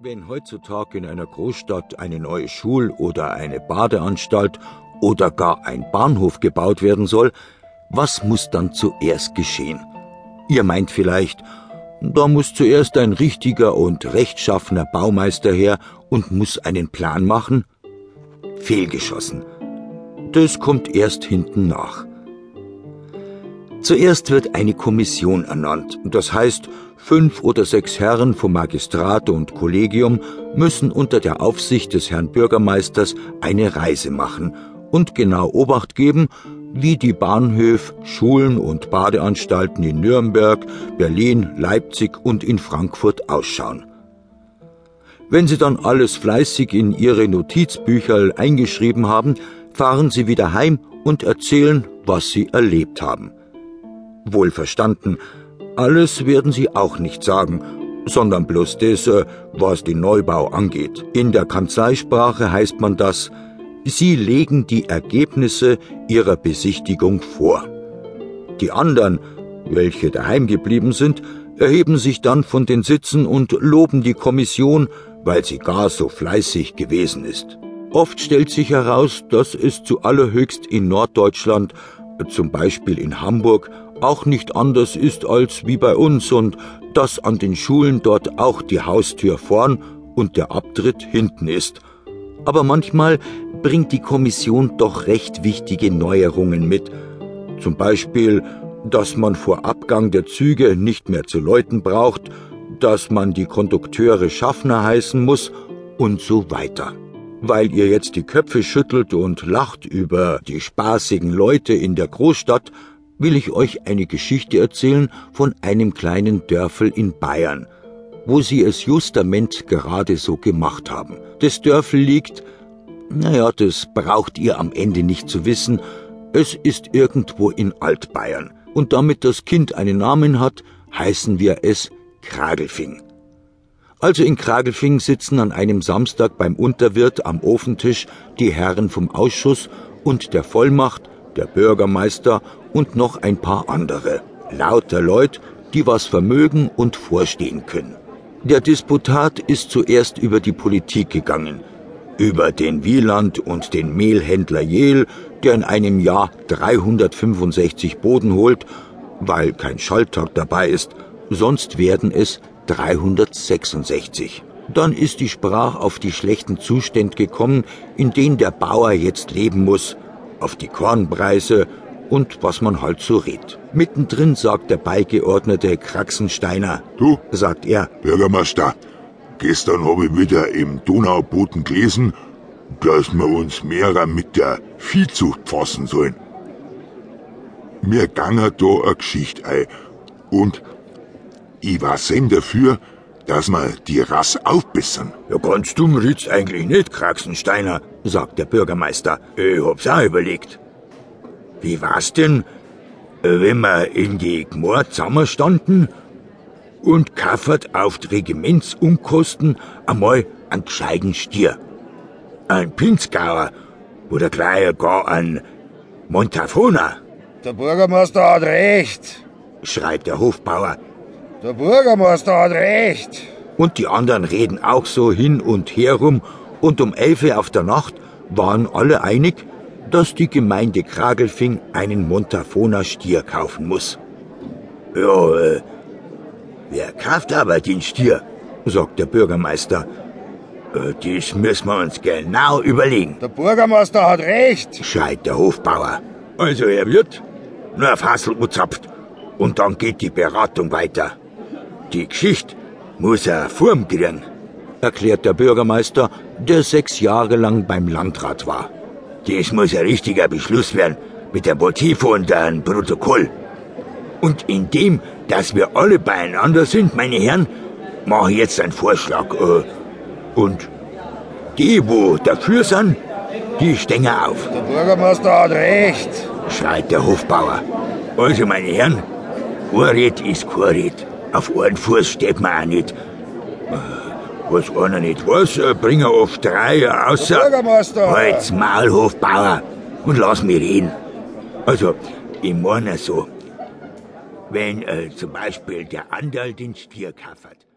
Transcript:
Wenn heutzutage in einer Großstadt eine neue Schul- oder eine Badeanstalt oder gar ein Bahnhof gebaut werden soll, was muss dann zuerst geschehen? Ihr meint vielleicht, da muss zuerst ein richtiger und rechtschaffener Baumeister her und muss einen Plan machen? Fehlgeschossen. Das kommt erst hinten nach. Zuerst wird eine Kommission ernannt, das heißt, fünf oder sechs Herren vom Magistrat und Kollegium müssen unter der Aufsicht des Herrn Bürgermeisters eine Reise machen und genau Obacht geben, wie die Bahnhöfe, Schulen und Badeanstalten in Nürnberg, Berlin, Leipzig und in Frankfurt ausschauen. Wenn Sie dann alles fleißig in Ihre Notizbücher eingeschrieben haben, fahren Sie wieder heim und erzählen, was Sie erlebt haben. Wohlverstanden, alles werden sie auch nicht sagen, sondern bloß das, äh, was den Neubau angeht. In der Kanzleisprache heißt man das, Sie legen die Ergebnisse Ihrer Besichtigung vor. Die anderen, welche daheim geblieben sind, erheben sich dann von den Sitzen und loben die Kommission, weil sie gar so fleißig gewesen ist. Oft stellt sich heraus, dass es zu allerhöchst in Norddeutschland, zum Beispiel in Hamburg, auch nicht anders ist als wie bei uns und dass an den Schulen dort auch die Haustür vorn und der Abtritt hinten ist. Aber manchmal bringt die Kommission doch recht wichtige Neuerungen mit. Zum Beispiel, dass man vor Abgang der Züge nicht mehr zu läuten braucht, dass man die Kondukteure Schaffner heißen muss und so weiter. Weil ihr jetzt die Köpfe schüttelt und lacht über die spaßigen Leute in der Großstadt, will ich euch eine Geschichte erzählen von einem kleinen Dörfel in Bayern, wo sie es justament gerade so gemacht haben. Das Dörfel liegt, naja, das braucht ihr am Ende nicht zu wissen, es ist irgendwo in Altbayern. Und damit das Kind einen Namen hat, heißen wir es Kragelfing. Also in Kragelfing sitzen an einem Samstag beim Unterwirt am Ofentisch die Herren vom Ausschuss und der Vollmacht, der Bürgermeister und noch ein paar andere. Lauter Leute, die was vermögen und vorstehen können. Der Disputat ist zuerst über die Politik gegangen. Über den Wieland und den Mehlhändler Jehl, der in einem Jahr 365 Boden holt, weil kein Schalltag dabei ist, sonst werden es 366. Dann ist die Sprach auf die schlechten Zustände gekommen, in denen der Bauer jetzt leben muss, auf die Kornpreise und was man halt so redet. Mittendrin sagt der Beigeordnete Kraxensteiner. Du, sagt er, Bürgermeister, gestern habe ich wieder im Donauboten gelesen, dass wir uns mehrer mit der Viehzucht fassen sollen. Mir gangen da eine Geschichte ein und ich war sen dafür, dass wir die Rass aufbessern. Ja, ganz dumm ritz eigentlich nicht, Kraxensteiner, sagt der Bürgermeister. Ich hab's auch überlegt. Wie war's denn, wenn wir in die Gmor zusammenstanden und kaffert auf die Regimentsunkosten einmal einen gescheiten Stier? Ein Pinzgauer oder gleich gar ein Montafoner? Der Bürgermeister hat recht, schreit der Hofbauer. Der Bürgermeister hat recht. Und die anderen reden auch so hin und her rum, und um elf Uhr auf der Nacht waren alle einig, dass die Gemeinde Kragelfing einen Montafoner Stier kaufen muss. Ja, äh, wer kauft aber den Stier? sagt der Bürgermeister. Äh, das müssen wir uns genau überlegen. Der Bürgermeister hat recht, schreit der Hofbauer. Also er wird nur auf Hassel uzapft und dann geht die Beratung weiter. Die Geschichte muss er Form kriegen, erklärt der Bürgermeister, der sechs Jahre lang beim Landrat war. Das muss ein richtiger Beschluss werden mit der Motive und einem Protokoll. Und indem, dass wir alle beieinander sind, meine Herren, mache ich jetzt einen Vorschlag. Äh, und die, wo dafür sind, die stehen auf. Der Bürgermeister hat recht, schreit der Hofbauer. Also, meine Herren, Vorred ist Vorred. Auf einen Fuß steht man auch nicht. Was einer nicht weiß, bringen oft drei außer. Der Bürgermeister! Halt's Maul, Hofbauer, und lass mich reden. Also, ich meine so, wenn äh, zum Beispiel der Anderl den Stier kaffert,